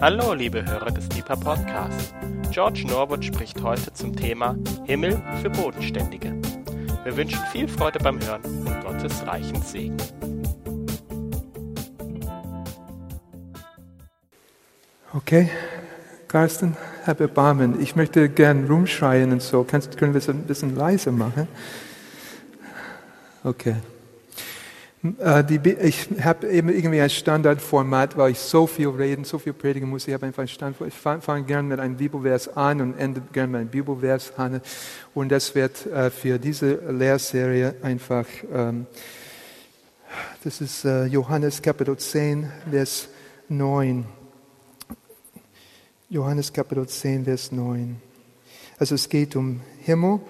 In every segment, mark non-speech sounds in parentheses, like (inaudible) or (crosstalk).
Hallo, liebe Hörer des Deeper Podcasts. George Norwood spricht heute zum Thema Himmel für Bodenständige. Wir wünschen viel Freude beim Hören und Gottes reichen Segen. Okay, Carsten, hab Erbarmen. Ich möchte gern rumschreien und so. Kannst, können wir es ein bisschen leiser machen? Okay. Äh, die, ich habe eben irgendwie ein Standardformat, weil ich so viel reden, so viel predigen muss. Ich habe einfach ein Standard. Ich fange fang gerne mit einem Bibelvers an und ende gerne mit einem Bibelvers an. Und das wird äh, für diese Lehrserie einfach, ähm, das ist äh, Johannes Kapitel 10, Vers 9. Johannes Kapitel 10, Vers 9. Also es geht um Himmel,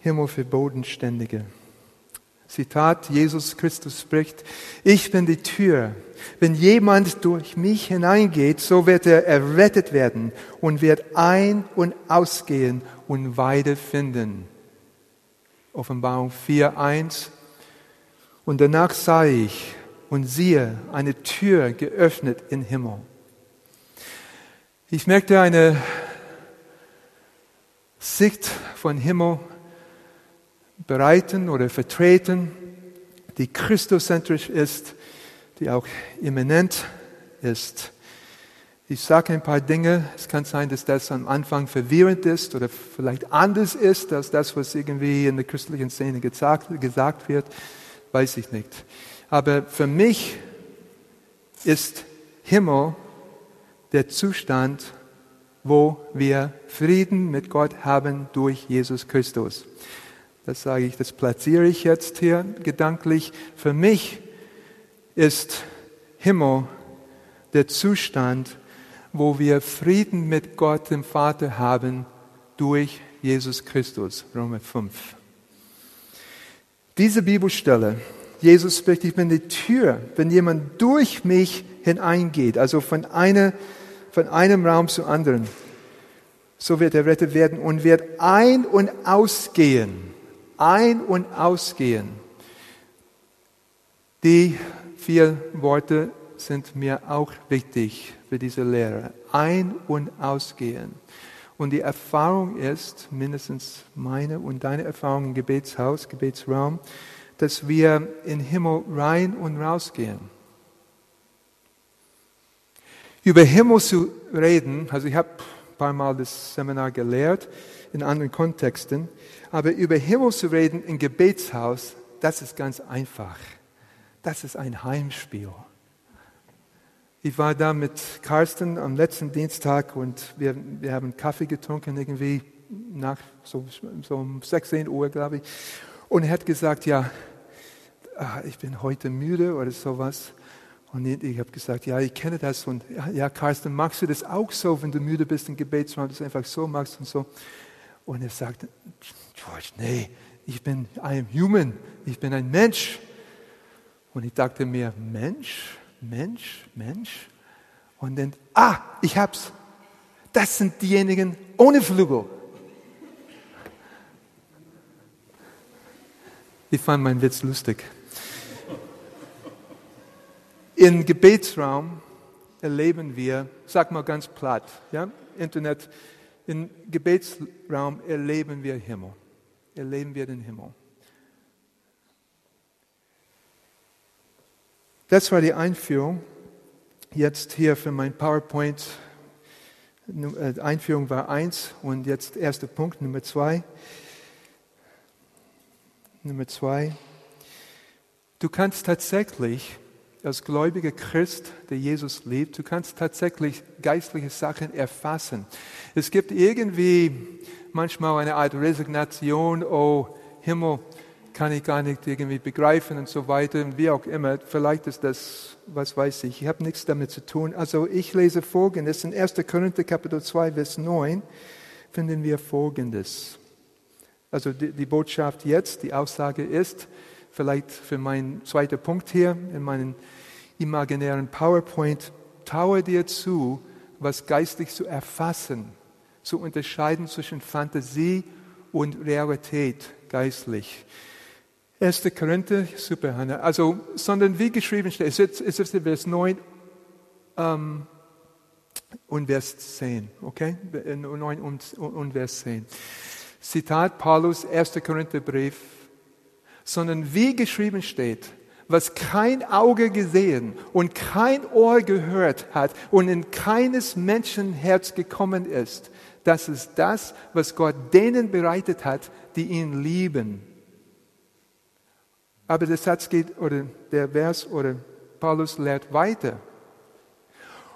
Himmel für Bodenständige. Zitat, Jesus Christus spricht, ich bin die Tür. Wenn jemand durch mich hineingeht, so wird er errettet werden und wird ein- und ausgehen und Weide finden. Offenbarung 4.1. Und danach sah ich und siehe eine Tür geöffnet im Himmel. Ich merkte eine Sicht von Himmel bereiten oder vertreten, die christozentrisch ist, die auch immanent ist. Ich sage ein paar Dinge. Es kann sein, dass das am Anfang verwirrend ist oder vielleicht anders ist als das, was irgendwie in der christlichen Szene gesagt, gesagt wird. Weiß ich nicht. Aber für mich ist Himmel der Zustand, wo wir Frieden mit Gott haben durch Jesus Christus. Das sage ich, das platziere ich jetzt hier gedanklich. Für mich ist Himmel der Zustand, wo wir Frieden mit Gott, dem Vater, haben durch Jesus Christus. Römer 5. Diese Bibelstelle, Jesus spricht, ich bin die Tür, wenn jemand durch mich hineingeht, also von, einer, von einem Raum zu anderen, so wird er rettet werden und wird ein- und ausgehen ein- und ausgehen. Die vier Worte sind mir auch wichtig für diese Lehre. Ein- und ausgehen. Und die Erfahrung ist, mindestens meine und deine Erfahrung im Gebetshaus, Gebetsraum, dass wir in Himmel rein und rausgehen. Über Himmel zu reden, also ich habe paar Mal das Seminar gelehrt in anderen Kontexten, aber über Himmel zu reden im Gebetshaus, das ist ganz einfach. Das ist ein Heimspiel. Ich war da mit Carsten am letzten Dienstag und wir, wir haben Kaffee getrunken, irgendwie nach so, so um 16 Uhr, glaube ich. Und er hat gesagt, ja, ah, ich bin heute müde oder sowas. Und ich habe gesagt, ja, ich kenne das. Und ja, Carsten, magst du das auch so, wenn du müde bist im Gebetsraum, das einfach so machst und so? Und er sagte, George, nee, ich bin ein Human, ich bin ein Mensch. Und ich dachte mir, Mensch, Mensch, Mensch. Und dann, ah, ich hab's. Das sind diejenigen ohne Flügel. Ich fand meinen Witz lustig. Im Gebetsraum erleben wir, sag mal ganz platt, ja, Internet, im Gebetsraum erleben wir Himmel. Erleben wir den Himmel. Das war die Einführung. Jetzt hier für mein PowerPoint. Äh, Einführung war eins und jetzt erster Punkt, Nummer zwei. Nummer zwei. Du kannst tatsächlich als gläubiger Christ, der Jesus liebt, du kannst tatsächlich geistliche Sachen erfassen. Es gibt irgendwie manchmal eine Art Resignation, oh Himmel kann ich gar nicht irgendwie begreifen und so weiter, wie auch immer. Vielleicht ist das, was weiß ich, ich habe nichts damit zu tun. Also ich lese Folgendes, in 1. Korinther Kapitel 2, Vers 9 finden wir Folgendes. Also die, die Botschaft jetzt, die Aussage ist, vielleicht für meinen zweiten Punkt hier in meinen imaginären PowerPoint, traue dir zu, was geistlich zu erfassen, zu unterscheiden zwischen Fantasie und Realität geistlich. 1. Korinther, super, Hannah. Also, sondern wie geschrieben steht, es ist, es ist Vers 9, ähm, und Vers 10. Okay? 9 und, und Vers 10. Zitat Paulus, 1. Korintherbrief. Sondern wie geschrieben steht, was kein Auge gesehen und kein Ohr gehört hat und in keines Menschen Herz gekommen ist, das ist das, was Gott denen bereitet hat, die ihn lieben. Aber der Satz geht, oder der Vers oder Paulus lehrt weiter.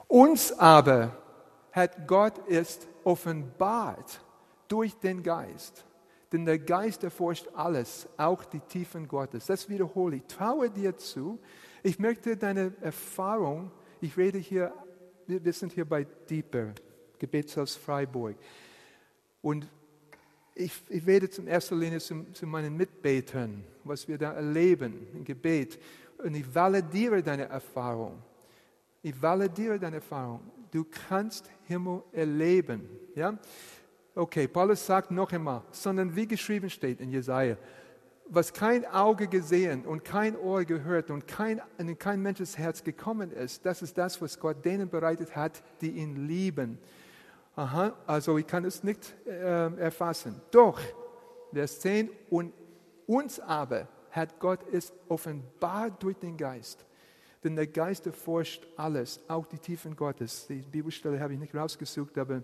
Uns aber hat Gott es offenbart durch den Geist. Denn der Geist erforscht alles, auch die Tiefen Gottes. Das wiederhole ich. Traue dir zu. Ich möchte deine Erfahrung, ich rede hier, wir sind hier bei Deeper, Gebetshaus Freiburg. Und ich, ich rede zum ersten Linie zu, zu meinen Mitbetern, was wir da erleben im Gebet. Und ich validiere deine Erfahrung. Ich validiere deine Erfahrung. Du kannst Himmel erleben. Ja? Okay, Paulus sagt noch einmal, sondern wie geschrieben steht in Jesaja, was kein Auge gesehen und kein Ohr gehört und kein, in kein Menschens Herz gekommen ist, das ist das, was Gott denen bereitet hat, die ihn lieben. Aha, also ich kann es nicht äh, erfassen. Doch, Vers 10, und uns aber hat Gott es offenbart durch den Geist. Denn der Geist erforscht alles, auch die Tiefen Gottes. Die Bibelstelle habe ich nicht rausgesucht, aber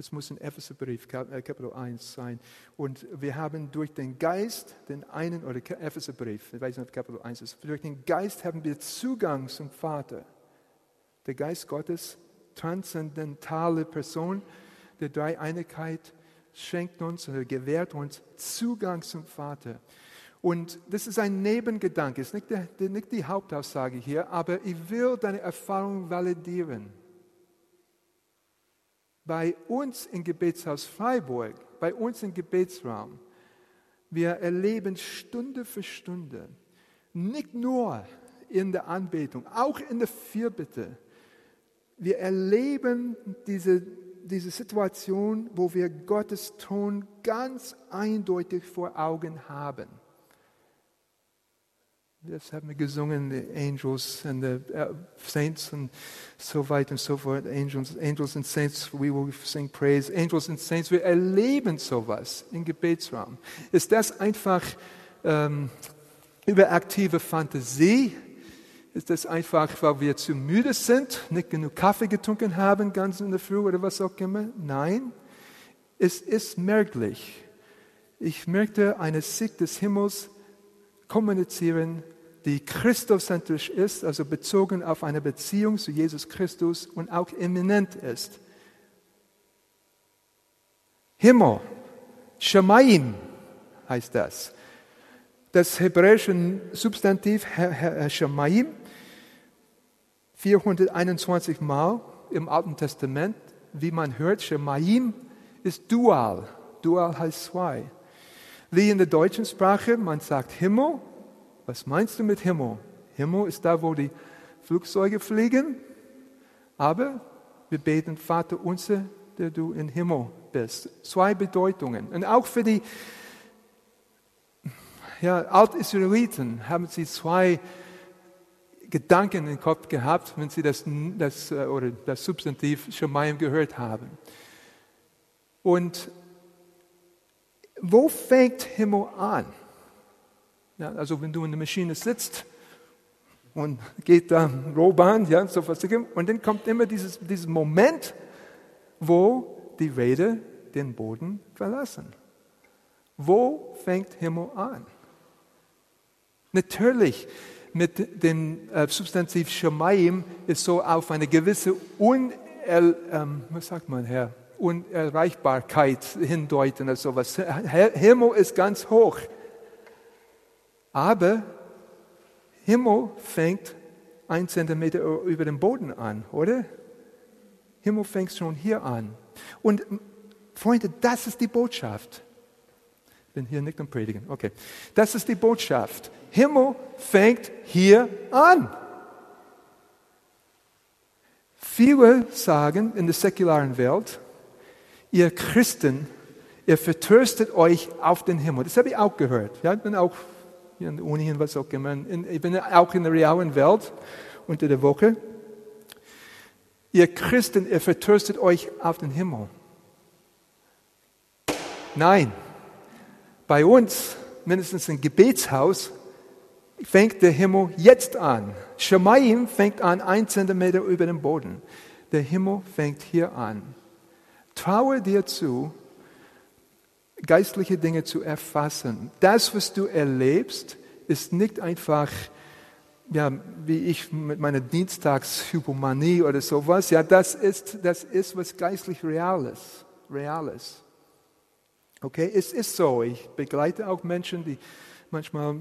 das muss ein Epheserbrief, äh, Kapitel 1 sein. Und wir haben durch den Geist, den einen, oder Epheserbrief, ich weiß nicht, ob Kapitel 1 ist, durch den Geist haben wir Zugang zum Vater. Der Geist Gottes, transzendentale Person der Dreieinigkeit, schenkt uns oder gewährt uns Zugang zum Vater. Und das ist ein Nebengedanke, ist nicht, der, nicht die Hauptaussage hier, aber ich will deine Erfahrung validieren bei uns im Gebetshaus Freiburg, bei uns im Gebetsraum, wir erleben Stunde für Stunde, nicht nur in der Anbetung, auch in der Fürbitte, wir erleben diese, diese Situation, wo wir Gottes Ton ganz eindeutig vor Augen haben. Das haben wir gesungen, the angels and the uh, saints and so weiter und so fort. Angels, angels and saints, we will sing praise. Angels and saints, wir erleben sowas im Gebetsraum. Ist das einfach ähm, überaktive Fantasie? Ist das einfach, weil wir zu müde sind, nicht genug Kaffee getrunken haben, ganz in der Früh oder was auch immer? Nein, es ist merklich. Ich möchte eine Sicht des Himmels kommunizieren, die christozentrisch ist, also bezogen auf eine Beziehung zu Jesus Christus und auch eminent ist. Himmel, Shemaim heißt das. Das hebräische Substantiv Shemaim 421 Mal im Alten Testament, wie man hört, Shemaim ist dual. Dual heißt zwei. Wie in der deutschen Sprache, man sagt Himmel. Was meinst du mit Himmel? Himmel ist da, wo die Flugzeuge fliegen. Aber wir beten, Vater unser, der du im Himmel bist. Zwei Bedeutungen. Und auch für die ja, Altisraeliten haben sie zwei Gedanken im Kopf gehabt, wenn sie das, das, äh, oder das Substantiv Shemayim gehört haben. Und wo fängt Himmel an? Ja, also wenn du in der Maschine sitzt und geht da Rohbahn, ja, so was, und dann kommt immer dieses, dieses Moment, wo die Räder den Boden verlassen. Wo fängt Himmel an? Natürlich, mit dem äh, Substantiv Shemayim ist so auf eine gewisse Un, ähm, was sagt man, Herr? Unerreichbarkeit hindeuten oder sowas. Himmel ist ganz hoch. Aber Himmel fängt ein Zentimeter über dem Boden an, oder? Himmel fängt schon hier an. Und Freunde, das ist die Botschaft. Ich bin hier nicht am Predigen. Okay. Das ist die Botschaft. Himmel fängt hier an. Viele sagen in der säkularen Welt, ihr Christen, ihr vertröstet euch auf den Himmel. Das habe ich auch gehört. Ja, ich bin auch hier an der Uni und was auch immer. Ich bin auch in der realen Welt unter der Woche. Ihr Christen, ihr vertröstet euch auf den Himmel. Nein, bei uns, mindestens im Gebetshaus, fängt der Himmel jetzt an. Shemaim fängt an, ein Zentimeter über dem Boden. Der Himmel fängt hier an. Traue dir zu, geistliche Dinge zu erfassen. Das, was du erlebst, ist nicht einfach, ja, wie ich mit meiner Dienstagshypomanie oder sowas. Ja, das ist, das ist was geistlich Reales. Reales. Okay, es ist so. Ich begleite auch Menschen, die manchmal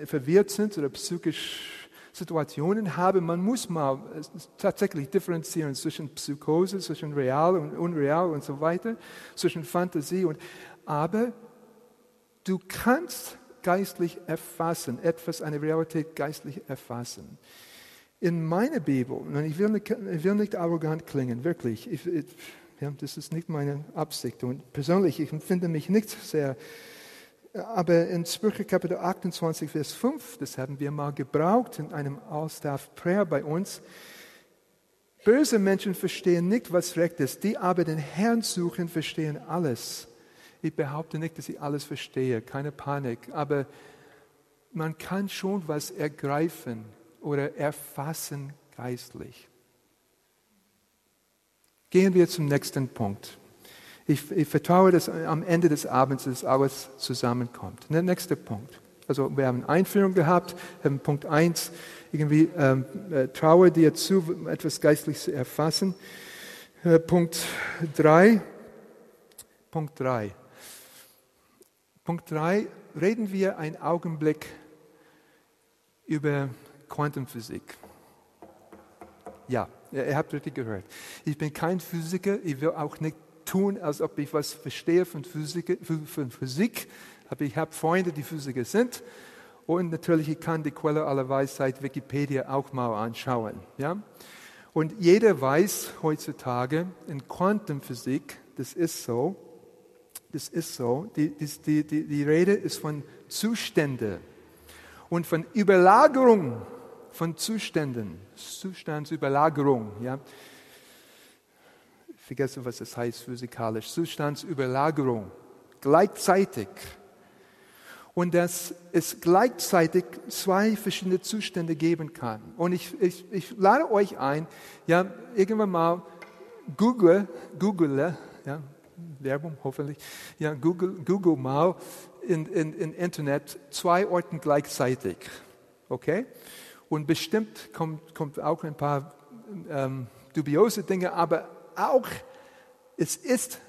äh, verwirrt sind oder psychisch Situationen haben. Man muss mal tatsächlich differenzieren zwischen Psychose, zwischen real und unreal und so weiter, zwischen Fantasie und. Aber du kannst geistlich erfassen, etwas, eine Realität geistlich erfassen. In meiner Bibel, und ich will nicht, ich will nicht arrogant klingen, wirklich, ich, ich, ja, das ist nicht meine Absicht. Und persönlich, ich empfinde mich nicht sehr aber in Sprüche Kapitel 28, Vers 5, das haben wir mal gebraucht in einem All-Staff Prayer bei uns. Böse Menschen verstehen nicht, was recht ist, die aber den Herrn suchen, verstehen alles. Ich behaupte nicht, dass ich alles verstehe, keine Panik, aber man kann schon was ergreifen oder erfassen geistlich. Gehen wir zum nächsten Punkt. Ich, ich, vertraue, dass am Ende des Abends das alles zusammenkommt. Der nächste Punkt. Also wir haben Einführung gehabt, haben Punkt 1, irgendwie ähm, äh, traue dir zu, etwas geistlich zu erfassen. Äh, Punkt 3, Punkt 3. Punkt 3, reden wir einen Augenblick über Quantenphysik. Ja, ihr habt richtig gehört. Ich bin kein Physiker, ich will auch nicht tun, als ob ich was verstehe von Physik. Von Physik. Aber ich habe Freunde, die Physiker sind. Und natürlich, ich kann die Quelle aller Weisheit, Wikipedia, auch mal anschauen. Ja? Und jeder weiß heutzutage in Quantenphysik, das ist so, das ist so, die, die, die, die Rede ist von Zuständen und von Überlagerung von Zuständen, Zustandsüberlagerung. Ja? Vergesse, was es heißt physikalisch, Zustandsüberlagerung, gleichzeitig. Und dass es gleichzeitig zwei verschiedene Zustände geben kann. Und ich, ich, ich lade euch ein, ja, irgendwann mal Google, Google, ja, Werbung hoffentlich, ja, Google, Google mal in, in, in Internet zwei Orten gleichzeitig. Okay? Und bestimmt kommt, kommt auch ein paar ähm, dubiose Dinge, aber auch, es ist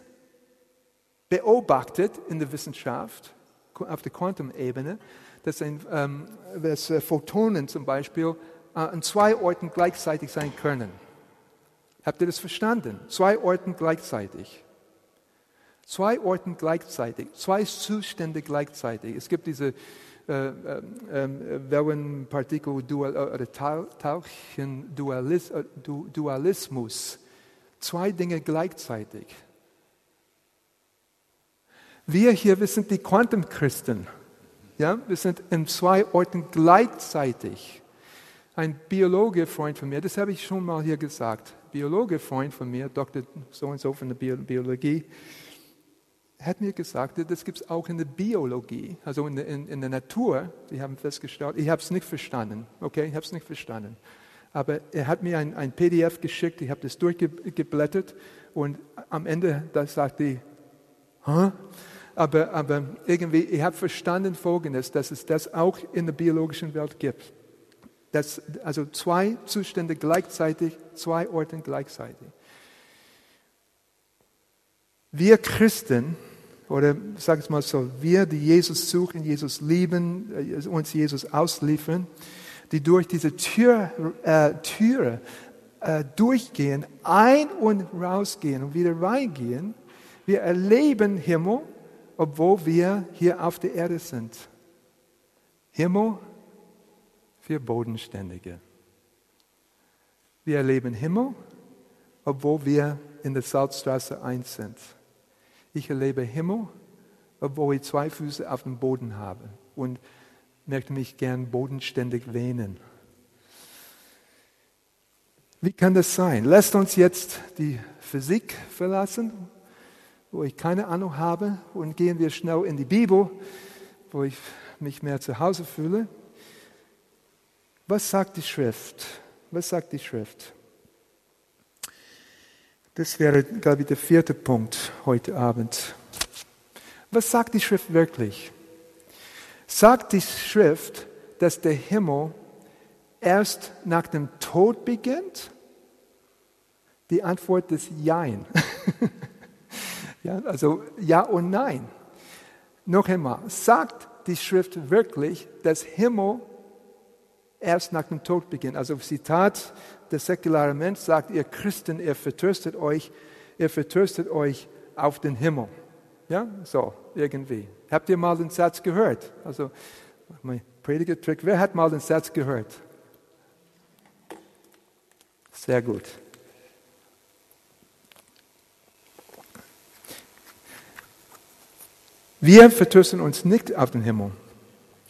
beobachtet in der Wissenschaft auf der Quantum-Ebene, dass, ein, ähm, dass äh, Photonen zum Beispiel äh, an zwei Orten gleichzeitig sein können. Habt ihr das verstanden? Zwei Orten gleichzeitig. Zwei Orten gleichzeitig, zwei Zustände gleichzeitig. Es gibt diese äh, äh, äh Wellenpartikel-Dual- oder Teilchen-Dualismus zwei Dinge gleichzeitig. Wir hier, wir sind die Quantenchristen. Ja, wir sind in zwei Orten gleichzeitig. Ein Biologe, Freund von mir, das habe ich schon mal hier gesagt, Biologe, Freund von mir, Dr. so und so von der Biologie, hat mir gesagt, das gibt es auch in der Biologie, also in der, in, in der Natur. Sie haben festgestellt, ich habe es nicht verstanden, okay, ich habe es nicht verstanden. Aber er hat mir ein, ein PDF geschickt, ich habe das durchgeblättert und am Ende da sagte ich, Hä? Aber, aber irgendwie, ich habe verstanden Folgendes, dass es das auch in der biologischen Welt gibt. Das, also zwei Zustände gleichzeitig, zwei Orte gleichzeitig. Wir Christen, oder sag es mal so, wir, die Jesus suchen, Jesus lieben, äh, uns Jesus ausliefern, die durch diese Tür, äh, Türe äh, durchgehen, ein- und rausgehen und wieder reingehen, wir erleben Himmel, obwohl wir hier auf der Erde sind. Himmel für Bodenständige. Wir erleben Himmel, obwohl wir in der Salzstraße 1 sind. Ich erlebe Himmel, obwohl ich zwei Füße auf dem Boden habe. Und möchte mich gern bodenständig wähnen. Wie kann das sein? Lasst uns jetzt die Physik verlassen, wo ich keine Ahnung habe, und gehen wir schnell in die Bibel, wo ich mich mehr zu Hause fühle. Was sagt die Schrift? Was sagt die Schrift? Das wäre, glaube ich, der vierte Punkt heute Abend. Was sagt die Schrift wirklich? Sagt die Schrift, dass der Himmel erst nach dem Tod beginnt? Die Antwort ist Jein. (laughs) ja, also Ja und Nein. Noch einmal, sagt die Schrift wirklich, dass Himmel erst nach dem Tod beginnt? Also Zitat der säkulare Mensch sagt, ihr Christen, ihr vertröstet euch, ihr vertröstet euch auf den Himmel. Ja, so, irgendwie. Habt ihr mal den Satz gehört? Also, mein Prediger-Trick, wer hat mal den Satz gehört? Sehr gut. Wir vertrösten uns nicht auf den Himmel,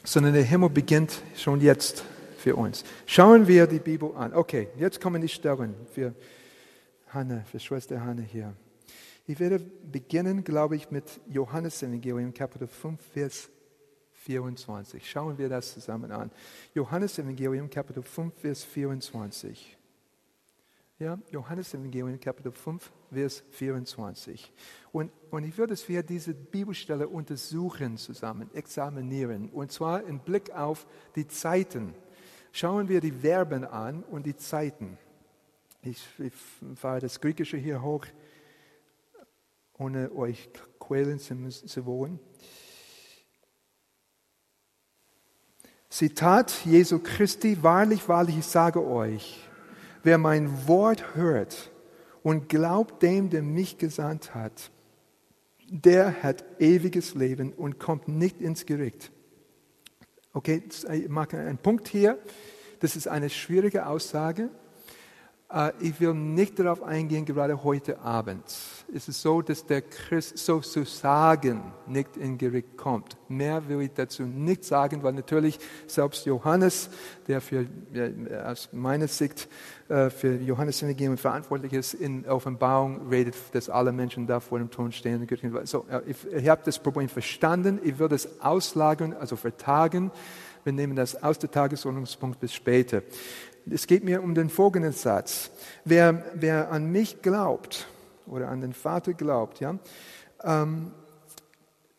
sondern der Himmel beginnt schon jetzt für uns. Schauen wir die Bibel an. Okay, jetzt kommen die Stellen für Hanne, für Schwester Hanne hier. Ich werde beginnen, glaube ich, mit Johannes Evangelium, Kapitel 5, Vers 24. Schauen wir das zusammen an. Johannes Evangelium, Kapitel 5, Vers 24. Ja, Johannes Evangelium, Kapitel 5, Vers 24. Und, und ich würde, dass wir diese Bibelstelle untersuchen zusammen, examinieren. Und zwar im Blick auf die Zeiten Schauen wir die Verben an und die Zeiten. Ich, ich fahre das Griechische hier hoch, ohne euch quälen zu, zu wollen. Zitat Jesu Christi, wahrlich, wahrlich, ich sage euch, wer mein Wort hört und glaubt dem, der mich gesandt hat, der hat ewiges Leben und kommt nicht ins Gericht, Okay, ich mache einen Punkt hier. Das ist eine schwierige Aussage. Äh, ich will nicht darauf eingehen, gerade heute Abend. Es ist so, dass der Christ sozusagen nicht in Gericht kommt. Mehr will ich dazu nicht sagen, weil natürlich selbst Johannes, der für, aus meiner Sicht äh, für Johannes Evangelium verantwortlich ist, in Offenbarung redet, dass alle Menschen da vor dem Thron stehen. So, ich, ich habe das Problem verstanden. Ich will das auslagern, also vertagen. Wir nehmen das aus der Tagesordnungspunkt bis später. Es geht mir um den folgenden Satz. Wer, wer an mich glaubt oder an den Vater glaubt, ja, ähm,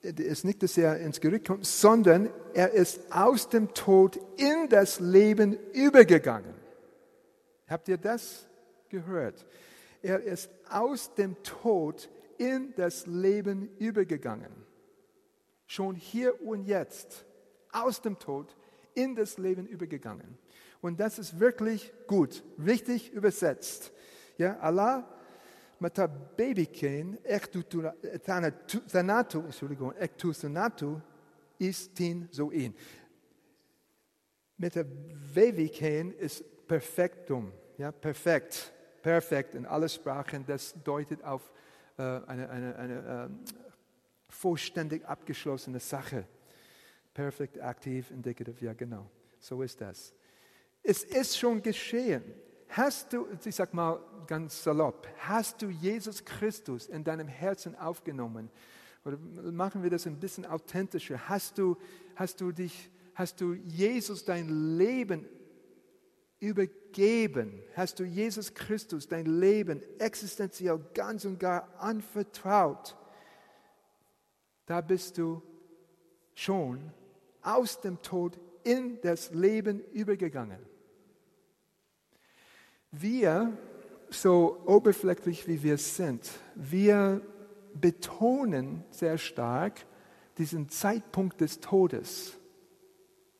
ist nicht, dass er ins Gericht kommt, sondern er ist aus dem Tod in das Leben übergegangen. Habt ihr das gehört? Er ist aus dem Tod in das Leben übergegangen. Schon hier und jetzt, aus dem Tod in das Leben übergegangen. Und das ist wirklich gut, richtig übersetzt. Ja, Allah mata babyken ektutanatu, Entschuldigung, ektusanatu istin soin. Meta babyken ist Perfektum, ja, perfekt, perfekt in alle Sprachen. Das deutet auf äh, eine, eine, eine äh, vollständig abgeschlossene Sache. Perfekt, aktiv, indicative, ja genau, so ist das. Es ist schon geschehen. Hast du, ich sag mal ganz salopp, hast du Jesus Christus in deinem Herzen aufgenommen? Oder machen wir das ein bisschen authentischer? Hast du, hast du dich, hast du Jesus dein Leben übergeben? Hast du Jesus Christus dein Leben existenziell ganz und gar anvertraut? Da bist du schon aus dem Tod in das Leben übergegangen. Wir, so oberflächlich wie wir sind, wir betonen sehr stark diesen Zeitpunkt des Todes.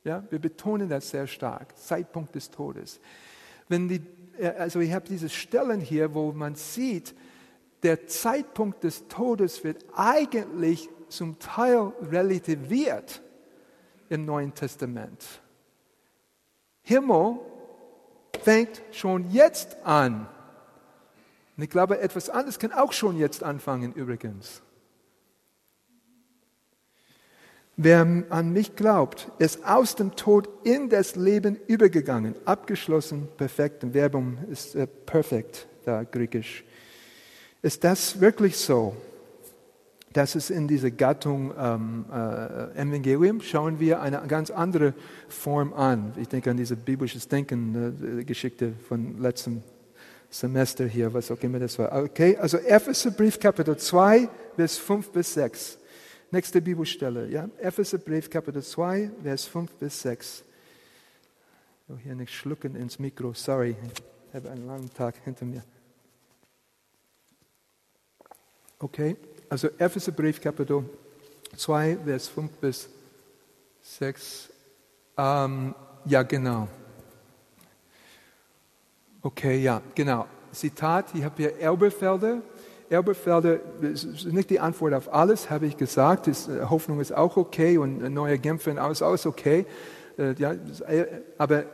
Ja, wir betonen das sehr stark, Zeitpunkt des Todes. Wenn die, äh, also ich habe diese Stellen hier, wo man sieht, der Zeitpunkt des Todes wird eigentlich zum Teil relativiert im Neuen Testament. Himmel fängt schon jetzt an. Und ich glaube, etwas anderes kann auch schon jetzt anfangen übrigens. Wer an mich glaubt, ist aus dem Tod in das Leben übergegangen. Abgeschlossen, perfekt. Ein Verbum ist äh, perfekt, da griechisch. Ist das wirklich so? Das ist in dieser Gattung ähm, äh, Evangelium, schauen wir eine ganz andere Form an. Ich denke an diese biblisches Denken, äh, Geschichte von letztem Semester hier, was auch immer das war. Okay, also Epheserbrief Kapitel 2, Vers 5 bis 6. Nächste Bibelstelle, ja. Epheserbrief Kapitel 2, Vers 5 bis 6. Ich will hier nicht schlucken ins Mikro, sorry, ich habe einen langen Tag hinter mir. Okay, also Epheserbrief Kapitel 2, Vers 5 bis 6. Ähm, ja, genau. Okay, ja, genau. Zitat, ich habe hier Elberfelder. Elberfelder ist nicht die Antwort auf alles, habe ich gesagt. Ist, äh, Hoffnung ist auch okay und neue Genfer ist alles okay. Äh, ja, äh, aber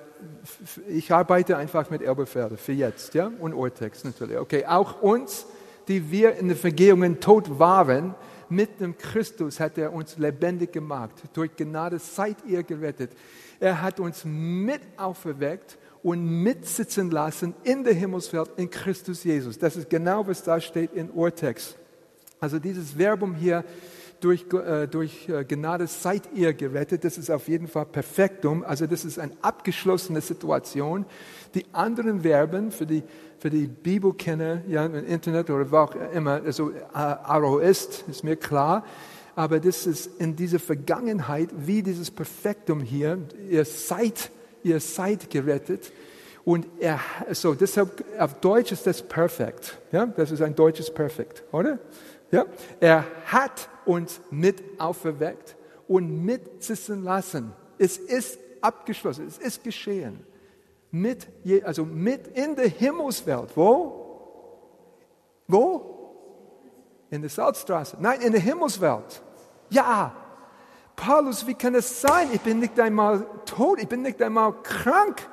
ich arbeite einfach mit Elberfelder für jetzt ja? und Urtext natürlich. Okay, auch uns die wir in den Vergehungen tot waren, mit dem Christus hat er uns lebendig gemacht. Durch Gnade seid ihr gerettet. Er hat uns mit auferweckt und mitsitzen lassen in der Himmelswelt in Christus Jesus. Das ist genau, was da steht in Urtext. Also dieses Verbum hier, durch, äh, durch äh, Gnade seid ihr gerettet, das ist auf jeden Fall Perfektum. Also das ist eine abgeschlossene Situation. Die anderen Verben für die für die Bibelkenner ja, im Internet oder wo auch immer, also Aroist, ist mir klar. Aber das ist in dieser Vergangenheit wie dieses Perfektum hier. Ihr seid, ihr seid gerettet. Und er, so deshalb auf Deutsch ist das perfekt. Ja, das ist ein deutsches Perfekt, oder? Ja, er hat uns mit auferweckt und mitsitzen lassen. Es ist abgeschlossen, es ist geschehen mit, also mit in der Himmelswelt. Wo? Wo? In der Salzstraße. Nein, in der Himmelswelt. Ja. Paulus, wie kann es sein? Ich bin nicht einmal tot, ich bin nicht einmal krank.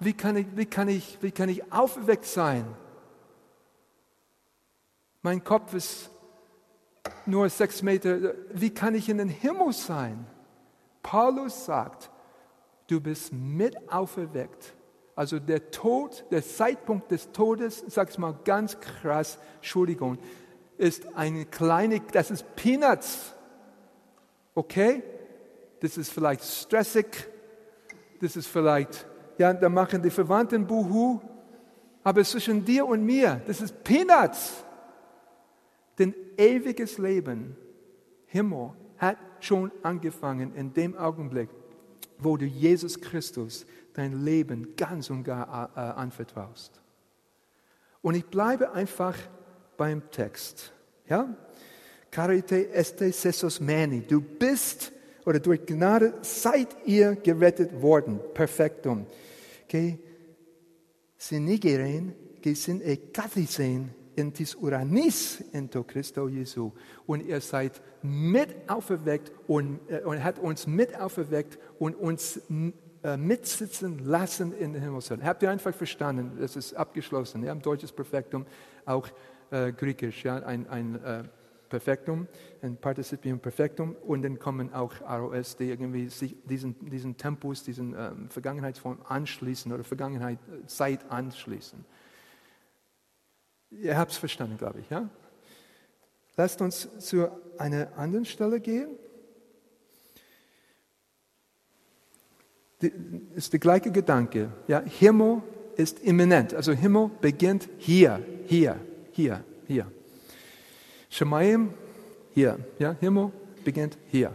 Wie kann ich, wie kann ich, wie kann ich aufgeweckt sein? Mein Kopf ist nur sechs Meter. Wie kann ich in den Himmel sein? Paulus sagt, du bist mit auferweckt. Also der Tod, der Zeitpunkt des Todes, es mal ganz krass, Entschuldigung, ist eine kleine, das ist Peanuts. Okay? Das ist vielleicht stressig, das ist vielleicht, ja, da machen die Verwandten Buhu, aber zwischen dir und mir, das ist Peanuts. Denn ewiges Leben, Himmel, hat schon angefangen in dem Augenblick, wo du Jesus Christus dein Leben ganz und gar äh, anvertraust. Und ich bleibe einfach beim Text. Ja? Carite este sesos meni. Du bist oder durch Gnade seid ihr gerettet worden. Perfektum. Que sinigeren, que sin e kathisen in tis uranis into Christo Jesu. Und ihr seid mit auferweckt und, äh, und hat uns mit auferweckt und uns äh, mitsitzen lassen in den Himmelswelt. Habt ihr einfach verstanden? Das ist abgeschlossen. Ja? Im deutsches Perfektum, auch äh, griechisch, ja? ein, ein äh, Perfektum, ein Partizipium Perfektum und dann kommen auch ROS, die irgendwie sich diesen, diesen Tempus, diesen ähm, Vergangenheitsform anschließen oder Vergangenheit, äh, Zeit anschließen. Ihr habt es verstanden, glaube ich. Ja? Lasst uns zu einer anderen Stelle gehen. ist der gleiche Gedanke. Ja, Himmel ist immanent. Also Himmel beginnt hier, hier, hier, hier. Shemayim, hier. Ja, Himmel beginnt hier.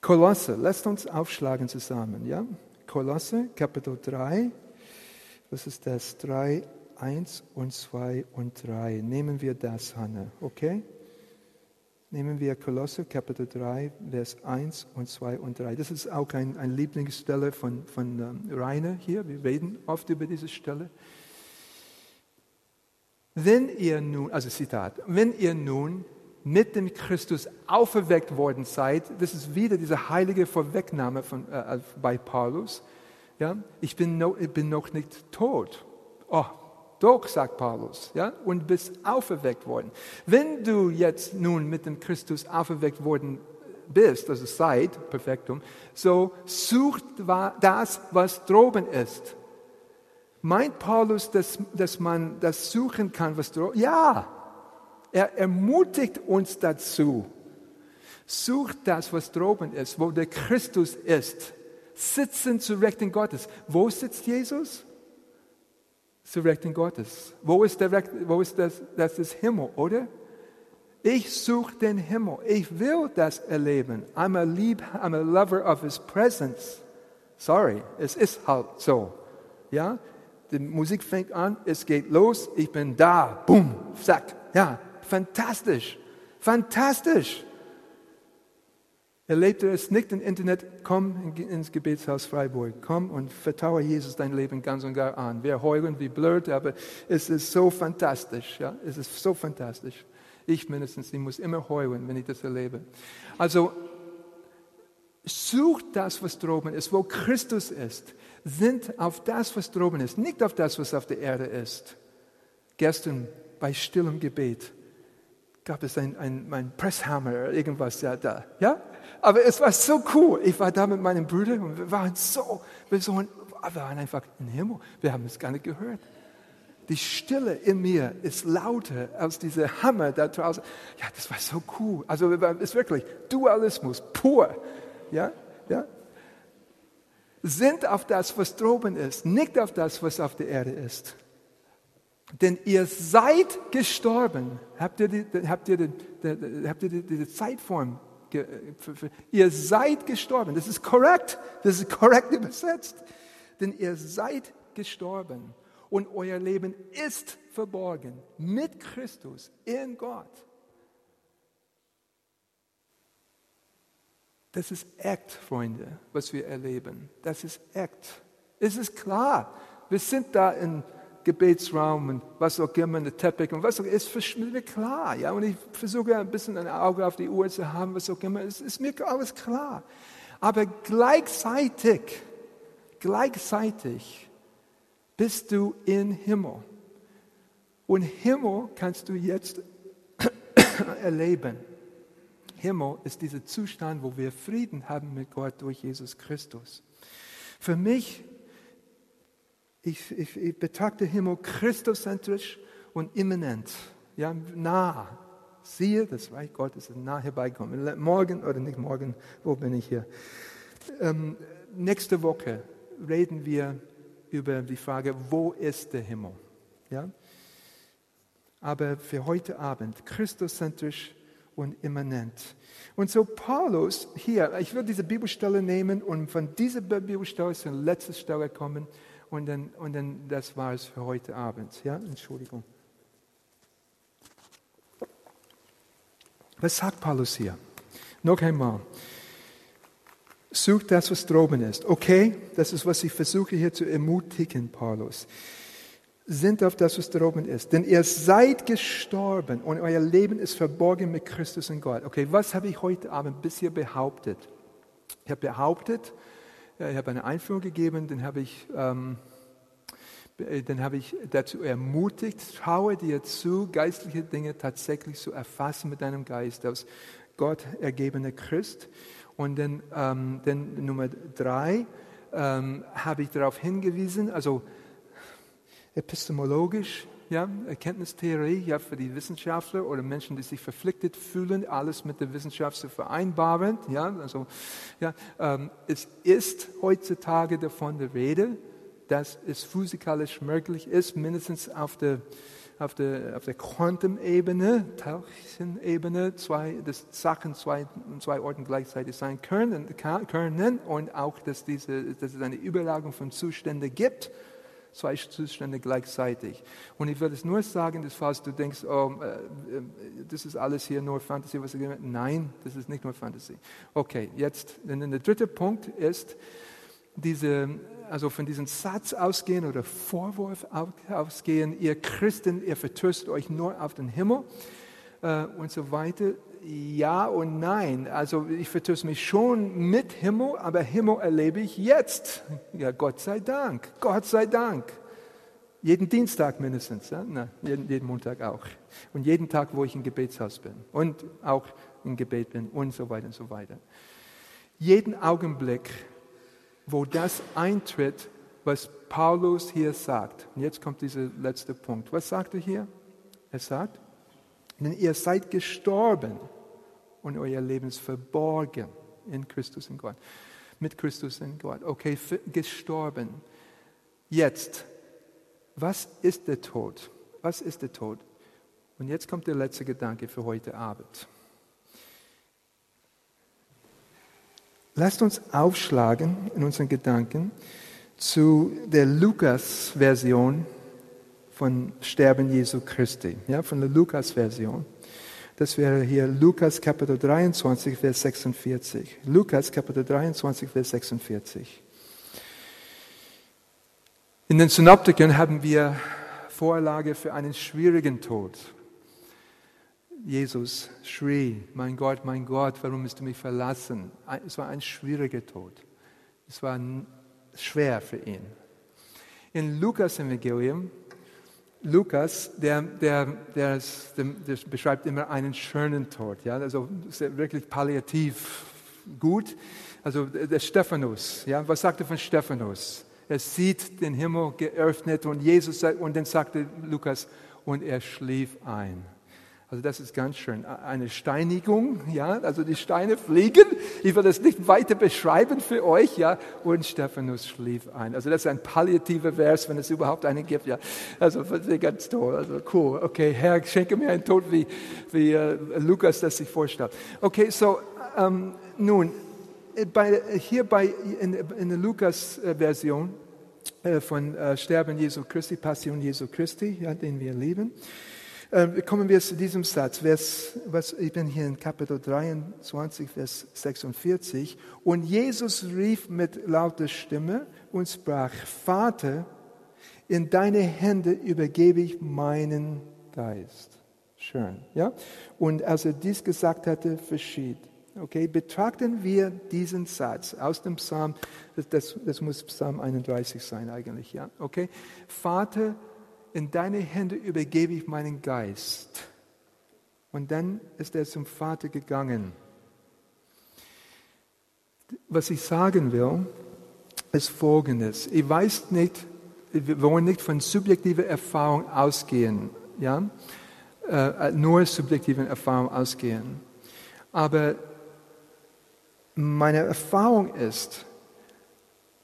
Kolosse, lasst uns aufschlagen zusammen. Ja? Kolosse, Kapitel 3. Was ist das? 3, 1 und 2 und 3. Nehmen wir das, Hanne, okay? nehmen wir Kolosse Kapitel 3, Vers 1 und 2 und 3. Das ist auch ein, eine Lieblingsstelle von, von um, Rainer hier. Wir reden oft über diese Stelle. Wenn ihr nun, also Zitat, wenn ihr nun mit dem Christus auferweckt worden seid, das ist wieder diese heilige Vorwegnahme von, äh, bei Paulus. Ja, ich, bin no, ich bin noch nicht tot. Oh, doch, sagt Paulus, ja, und bist auferweckt worden. Wenn du jetzt nun mit dem Christus auferweckt worden bist, also seid, Perfektum, so sucht das, was droben ist. Meint Paulus, dass, dass man das suchen kann, was droben Ja, er ermutigt uns dazu. Sucht das, was droben ist, wo der Christus ist. Sitzen zu Rechten Gottes. Wo sitzt Jesus? Zu Rechten Gottes. Wo ist, der, wo ist das? Das ist Himmel, oder? Ich suche den Himmel. Ich will das erleben. I'm a, lieb, I'm a lover of His presence. Sorry, es ist halt so. Ja, die Musik fängt an, es geht los, ich bin da, boom, zack. Ja, fantastisch, fantastisch. Erlebt ihr es nicht im Internet? Komm ins Gebetshaus Freiburg. Komm und vertraue Jesus dein Leben ganz und gar an. Wir heulen wie blöd, aber es ist so fantastisch. Ja? Es ist so fantastisch. Ich mindestens, ich muss immer heulen, wenn ich das erlebe. Also sucht das, was droben ist, wo Christus ist. Sind auf das, was droben ist, nicht auf das, was auf der Erde ist. Gestern bei stillem Gebet gab es ein, ein, ein Presshammer, irgendwas ja, da. Ja? Aber es war so cool. Ich war da mit meinen Brüdern und wir waren so, wir, so, wir waren einfach im Himmel. Wir haben es gar nicht gehört. Die Stille in mir ist lauter als dieser Hammer da draußen. Ja, das war so cool. Also es ist wirklich Dualismus pur. Ja, ja. Sind auf das, was droben ist, nicht auf das, was auf der Erde ist. Denn ihr seid gestorben. Habt ihr die, habt ihr die, habt ihr die, die Zeitform? Ihr seid gestorben. Das ist korrekt. Das ist korrekt übersetzt. Denn ihr seid gestorben. Und euer Leben ist verborgen mit Christus in Gott. Das ist echt, Freunde, was wir erleben. Das ist echt. Es ist klar. Wir sind da in Gebetsraum und was auch immer, der Teppich und was auch immer, ist mir klar. Ja? Und ich versuche ein bisschen ein Auge auf die Uhr zu haben, was auch immer, es ist mir alles klar. Aber gleichzeitig, gleichzeitig bist du in Himmel. Und Himmel kannst du jetzt (coughs) erleben. Himmel ist dieser Zustand, wo wir Frieden haben mit Gott durch Jesus Christus. Für mich ich, ich, ich betrachte Himmel christozentrisch und immanent, ja, nah. Siehe, das Reich Gottes ist nah herbeikommen. Morgen oder nicht morgen, wo bin ich hier? Ähm, nächste Woche reden wir über die Frage, wo ist der Himmel? Ja? Aber für heute Abend christozentrisch und immanent. Und so Paulus hier, ich will diese Bibelstelle nehmen und von dieser Bibelstelle zur letzten Stelle kommen und dann, und dann das war es für heute Abend. Ja, Entschuldigung. Was sagt Paulus hier? Noch einmal. Sucht das, was droben ist. Okay, das ist, was ich versuche hier zu ermutigen, Paulus. Sind auf das, was droben ist. Denn ihr seid gestorben und euer Leben ist verborgen mit Christus in Gott. Okay, was habe ich heute Abend bisher behauptet? Ich habe behauptet, ich habe eine Einführung gegeben, dann habe ich, ähm, dann habe ich dazu ermutigt, traue dir zu, geistliche Dinge tatsächlich zu erfassen mit deinem Geist als Gott ergebener Christ. Und dann, ähm, dann Nummer drei ähm, habe ich darauf hingewiesen, also epistemologisch ja, Erkenntnistheorie, ja, für die Wissenschaftler oder Menschen, die sich verpflichtet fühlen, alles mit der Wissenschaft zu vereinbaren. Ja, also, ja, ähm, es ist heutzutage davon die Rede, dass es physikalisch möglich ist, mindestens auf der, auf der, auf der Quantum-Ebene, Teilchenebene, zwei, dass Sachen zwei, zwei Orten gleichzeitig sein können, können und auch, dass, diese, dass es eine Überlagerung von Zuständen gibt zwei Zustände gleichzeitig. Und ich würde es nur sagen, dass falls du denkst, oh, äh, äh, das ist alles hier nur Fantasy, was ich Nein, das ist nicht nur Fantasy. Okay, jetzt, denn der dritte Punkt ist, diese, also von diesem Satz ausgehen oder Vorwurf ausgehen, ihr Christen, ihr vertröstet euch nur auf den Himmel äh, und so weiter. Ja und nein. Also ich vertröste mich schon mit Himmel, aber Himmel erlebe ich jetzt. Ja, Gott sei Dank. Gott sei Dank. Jeden Dienstag mindestens. Ja? Na, jeden, jeden Montag auch. Und jeden Tag, wo ich im Gebetshaus bin. Und auch im Gebet bin und so weiter und so weiter. Jeden Augenblick, wo das eintritt, was Paulus hier sagt. Und jetzt kommt dieser letzte Punkt. Was sagt er hier? Er sagt, denn ihr seid gestorben und euer Leben ist verborgen in Christus in Gott. Mit Christus in Gott. Okay, gestorben. Jetzt, was ist der Tod? Was ist der Tod? Und jetzt kommt der letzte Gedanke für heute Abend. Lasst uns aufschlagen in unseren Gedanken zu der Lukas-Version von Sterben Jesu Christi, ja, von der Lukas-Version. Das wäre hier Lukas Kapitel 23, Vers 46. Lukas Kapitel 23, Vers 46. In den Synoptikern haben wir Vorlage für einen schwierigen Tod. Jesus schrie, mein Gott, mein Gott, warum hast du mich verlassen? Es war ein schwieriger Tod. Es war schwer für ihn. In Lukas Evangelium, Lukas, der, der, der, der, beschreibt immer einen schönen Tod, ja, also wirklich palliativ gut. Also der Stephanus, ja, was sagt er von Stephanus? Er sieht den Himmel geöffnet und Jesus und dann sagte Lukas, und er schlief ein. Also das ist ganz schön. Eine Steinigung, ja, also die Steine fliegen. Ich will das nicht weiter beschreiben für euch, ja. Und Stephanus schlief ein. Also das ist ein palliativer Vers, wenn es überhaupt einen gibt, ja. Also ganz toll, also cool. Okay, Herr, schenke mir einen Tod, wie, wie uh, Lukas das sich vorstellt. Okay, so ähm, nun bei, hier bei in, in der Lukas-Version äh, von äh, Sterben Jesu Christi, Passion Jesu Christi, ja, den wir lieben. Äh, kommen wir zu diesem Satz, Vers, was, ich bin hier in Kapitel 23, Vers 46. Und Jesus rief mit lauter Stimme und sprach, Vater, in deine Hände übergebe ich meinen Geist. Schön, ja? Und als er dies gesagt hatte, verschied. Okay, betrachten wir diesen Satz aus dem Psalm, das, das muss Psalm 31 sein eigentlich, ja? Okay, Vater, in deine Hände übergebe ich meinen Geist. Und dann ist er zum Vater gegangen. Was ich sagen will, ist Folgendes. Ich weiß nicht, wir wollen nicht von subjektiver Erfahrung ausgehen, ja? Äh, nur subjektiven Erfahrung ausgehen. Aber meine Erfahrung ist,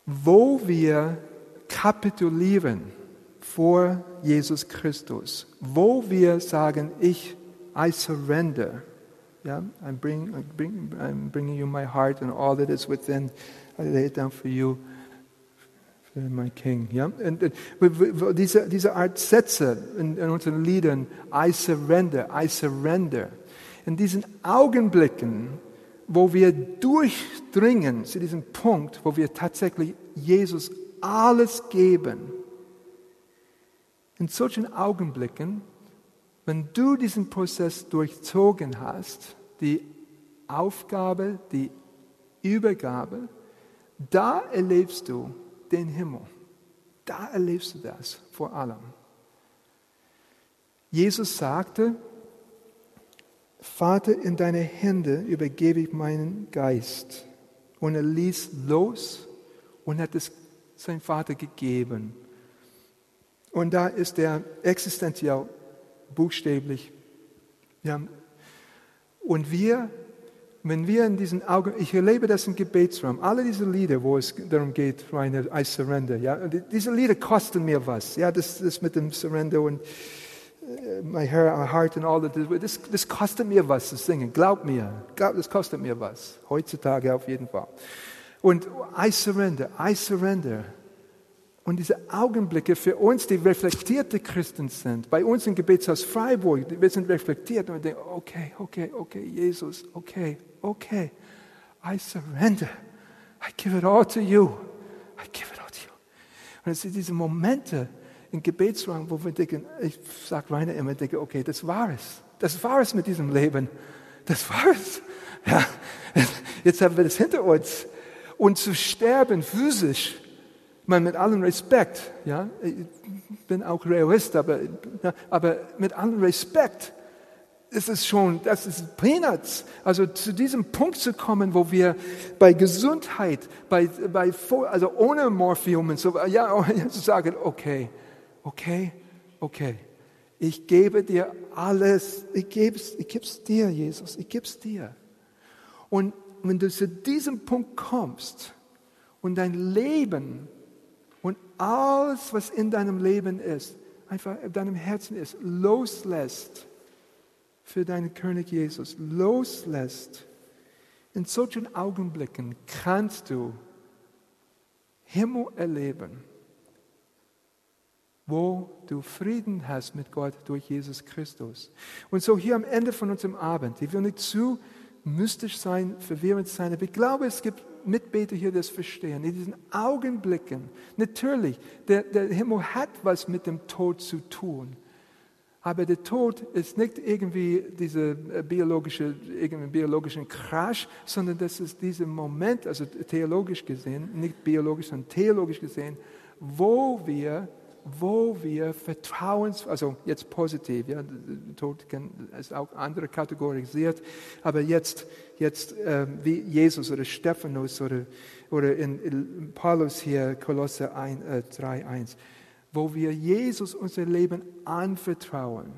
wo wir kapitulieren, vor Jesus Christus, wo wir sagen, ich, I surrender. Yeah, I'm, bring, I'm, bring, I'm bringing you my heart and all that is within. I lay it down for you, for my King. Und, und diese, diese Art Sätze in, in unseren Liedern, I surrender, I surrender. In diesen Augenblicken, wo wir durchdringen zu diesem Punkt, wo wir tatsächlich Jesus alles geben, in solchen Augenblicken, wenn du diesen Prozess durchzogen hast, die Aufgabe, die Übergabe, da erlebst du den Himmel. Da erlebst du das vor allem. Jesus sagte, Vater, in deine Hände übergebe ich meinen Geist. Und er ließ los und hat es seinem Vater gegeben. Und da ist er existenziell, buchstäblich. Ja. Und wir, wenn wir in diesen Augen, ich erlebe das im Gebetsraum, alle diese Lieder, wo es darum geht, Rainer, I surrender, ja, diese Lieder kosten mir was, ja, das, das mit dem Surrender und uh, my heart and all that, das, das kostet mir was zu singen, glaub mir, glaub, das kostet mir was, heutzutage auf jeden Fall. Und I surrender, I surrender. Und diese Augenblicke für uns, die reflektierte Christen sind, bei uns im Gebetshaus Freiburg, wir sind reflektiert und wir denken, okay, okay, okay, Jesus, okay, okay, I surrender. I give it all to you. I give it all to you. Und es sind diese Momente im Gebetsraum, wo wir denken, ich sage Rainer immer, denke, okay, das war es. Das war es mit diesem Leben. Das war es. Ja, jetzt haben wir das hinter uns. Und zu sterben physisch, meine, mit allem Respekt, ja, ich bin auch Realist, aber, ja, aber mit allem Respekt, es ist schon, das ist Peanuts. Also zu diesem Punkt zu kommen, wo wir bei Gesundheit, bei, bei, also ohne Morphium und so, (laughs) ja, zu sagen, okay, okay, okay, ich gebe dir alles, ich gebe es ich geb's dir, Jesus, ich gebe es dir. Und wenn du zu diesem Punkt kommst und dein Leben alles, was in deinem Leben ist, einfach in deinem Herzen ist, loslässt, für deinen König Jesus loslässt, in solchen Augenblicken kannst du Himmel erleben, wo du Frieden hast mit Gott durch Jesus Christus. Und so hier am Ende von unserem Abend, ich will nicht zu mystisch sein, verwirrend sein, aber ich glaube, es gibt Mitbeter hier, das verstehen. In diesen Augenblicken, natürlich, der, der Himmel hat was mit dem Tod zu tun. Aber der Tod ist nicht irgendwie dieser äh, biologische, irgendwie biologischen Crash, sondern das ist dieser Moment, also theologisch gesehen, nicht biologisch, sondern theologisch gesehen, wo wir, wo wir vertrauens, also jetzt positiv, ja, Tod ist auch andere kategorisiert, aber jetzt, jetzt äh, wie Jesus oder Stephanus oder, oder in, in Paulus hier, Kolosse 1, äh, 3, 1 wo wir Jesus unser Leben anvertrauen.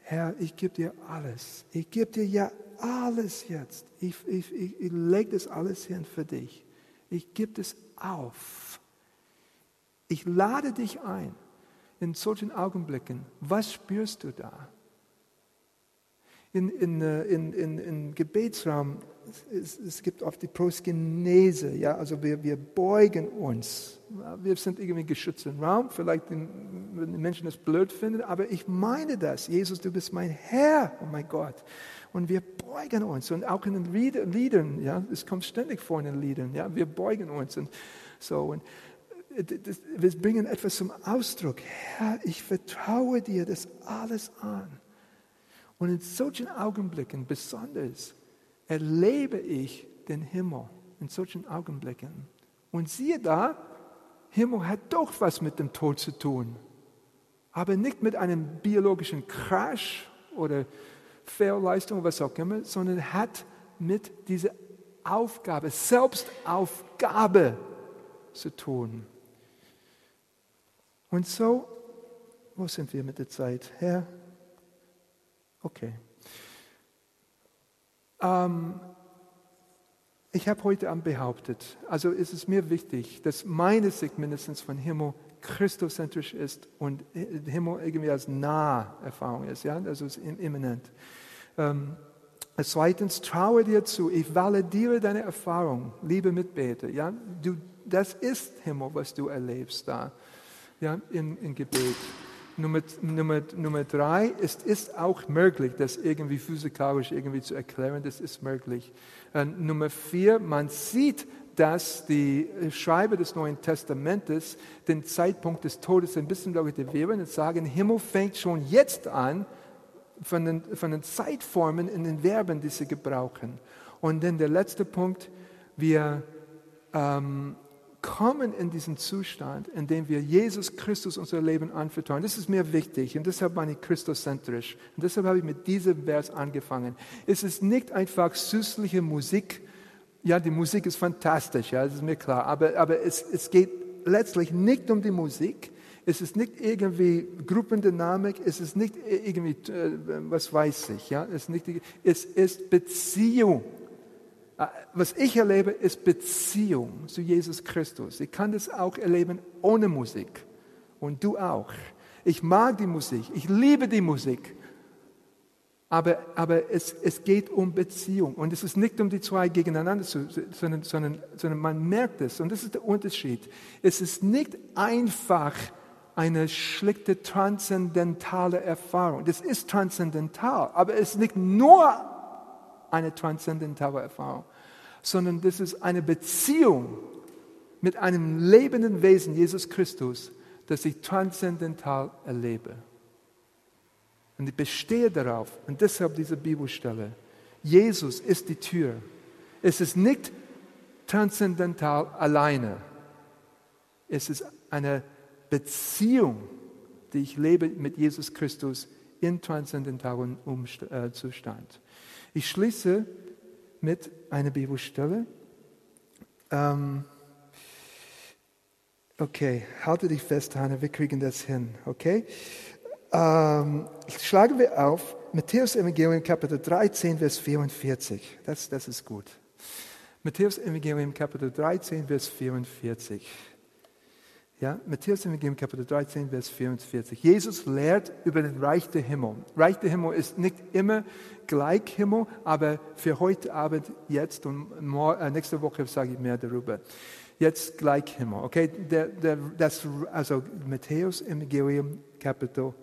Herr, ich gebe dir alles. Ich gebe dir ja alles jetzt. Ich, ich, ich, ich lege das alles hin für dich. Ich gebe das auf. Ich lade dich ein in solchen Augenblicken. Was spürst du da? In, in, äh, in, in, in Gebetsraum, es, es gibt oft die Proskenese, ja, also wir, wir beugen uns. Wir sind irgendwie geschützt im Raum, vielleicht wenn die Menschen das blöd finden, aber ich meine das. Jesus, du bist mein Herr, oh mein Gott. Und wir beugen uns und auch in den Liedern, ja, es kommt ständig vor in den Liedern, ja, wir beugen uns und so. Und wir bringen etwas zum Ausdruck. Herr, ich vertraue dir das alles an. Und in solchen Augenblicken besonders erlebe ich den Himmel, in solchen Augenblicken. Und siehe da, Himmel hat doch was mit dem Tod zu tun. Aber nicht mit einem biologischen Crash oder Fehlleistung, was auch immer, sondern hat mit dieser Aufgabe, Selbstaufgabe zu tun. Und so, wo sind wir mit der Zeit? Herr, Okay. Ähm, ich habe heute Abend behauptet, also ist es mir wichtig, dass meine Sicht mindestens von Himmel christozentrisch ist und Himmel irgendwie als Naherfahrung ist, ja, also ist immanent. Ähm, zweitens, traue dir zu, ich validiere deine Erfahrung, liebe Mitbeter, ja, du, das ist Himmel, was du erlebst da, ja, in, in Gebet. Nummer, Nummer, Nummer drei, es ist auch möglich, das irgendwie physikalisch irgendwie zu erklären, das ist möglich. Äh, Nummer vier, man sieht, dass die Schreiber des Neuen Testamentes den Zeitpunkt des Todes ein bisschen relativieren und sagen, Himmel fängt schon jetzt an von den, von den Zeitformen in den Verben, die sie gebrauchen. Und dann der letzte Punkt, wir ähm, kommen in diesen Zustand, in dem wir Jesus Christus unser Leben anvertrauen. Das ist mir wichtig und deshalb bin ich christozentrisch. Und deshalb habe ich mit diesem Vers angefangen. Es ist nicht einfach süßliche Musik. Ja, die Musik ist fantastisch, ja, das ist mir klar. Aber, aber es, es geht letztlich nicht um die Musik. Es ist nicht irgendwie Gruppendynamik, es ist nicht irgendwie, äh, was weiß ich, ja, es ist, nicht, es ist Beziehung was ich erlebe, ist Beziehung zu Jesus Christus. Ich kann das auch erleben ohne Musik. Und du auch. Ich mag die Musik. Ich liebe die Musik. Aber, aber es, es geht um Beziehung. Und es ist nicht um die zwei gegeneinander, zu, sondern, sondern, sondern man merkt es. Und das ist der Unterschied. Es ist nicht einfach eine schlichte transzendentale Erfahrung. Das ist transzendental, aber es ist nicht nur eine transzendentale Erfahrung sondern das ist eine Beziehung mit einem lebenden Wesen, Jesus Christus, das ich transzendental erlebe. Und ich bestehe darauf, und deshalb diese Bibelstelle. Jesus ist die Tür. Es ist nicht transzendental alleine. Es ist eine Beziehung, die ich lebe mit Jesus Christus in transzendentalen äh, Zustand. Ich schließe mit einer Bibelstelle. Ähm, okay, halte dich fest, Hanna, wir kriegen das hin, okay? Ähm, schlagen wir auf Matthäus Evangelium Kapitel 13, Vers 44. Das, das ist gut. Matthäus Evangelium Kapitel 13, Vers 44. Ja, Matthäus Evangelium Kapitel 13, Vers 44. Jesus lehrt über den Reich der Himmel. Reich der Himmel ist nicht immer gleich Himmel, aber für heute Abend, jetzt und morgen, äh, nächste Woche sage ich mehr darüber. Jetzt gleich Himmel. Okay, der, der, das, also Matthäus Evangelium Kapitel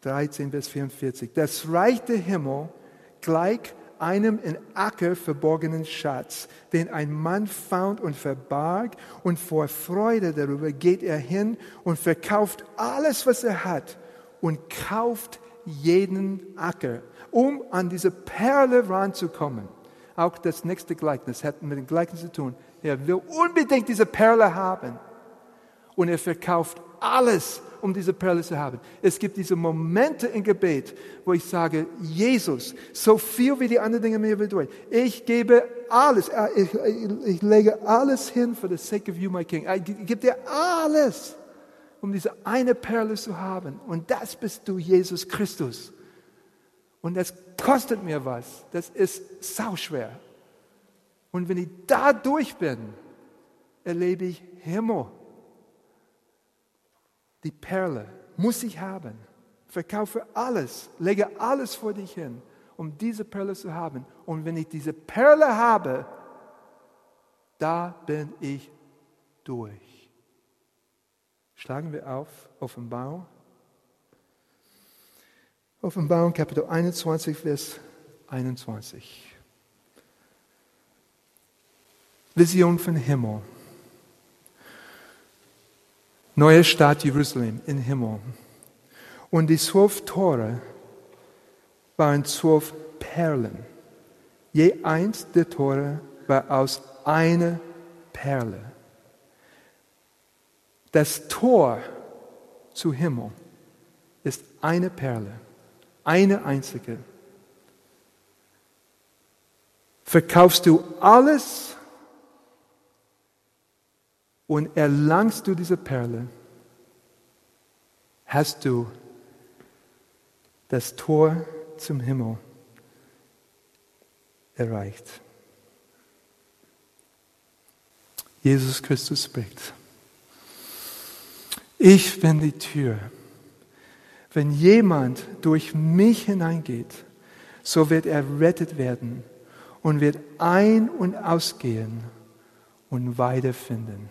13, Vers 44. Das Reich der Himmel gleich einem in Acker verborgenen Schatz, den ein Mann fand und verbarg, und vor Freude darüber geht er hin und verkauft alles, was er hat, und kauft jeden Acker, um an diese Perle ranzukommen. Auch das nächste Gleichnis hat mit dem Gleichnis zu tun. Er will unbedingt diese Perle haben. Und er verkauft alles, um diese Perle zu haben. Es gibt diese Momente im Gebet, wo ich sage, Jesus, so viel wie die anderen Dinge mir bedeuten, ich gebe alles, äh, ich, ich, ich, lege alles hin for the sake of you, my King. Ich gebe dir alles, um diese eine Perle zu haben. Und das bist du, Jesus Christus. Und das kostet mir was. Das ist sauschwer. Und wenn ich da durch bin, erlebe ich Himmel die Perle muss ich haben. Verkaufe alles, lege alles vor dich hin, um diese Perle zu haben. Und wenn ich diese Perle habe, da bin ich durch. Schlagen wir auf Offenbarung. Offenbarung Kapitel 21, Vers 21. Vision von Himmel. Neue Stadt Jerusalem im Himmel. Und die zwölf Tore waren zwölf Perlen. Je eins der Tore war aus einer Perle. Das Tor zu Himmel ist eine Perle, eine einzige. Verkaufst du alles und erlangst du diese Perle, hast du das Tor zum Himmel erreicht. Jesus Christus spricht. Ich bin die Tür. Wenn jemand durch mich hineingeht, so wird er rettet werden und wird ein- und ausgehen und Weide finden.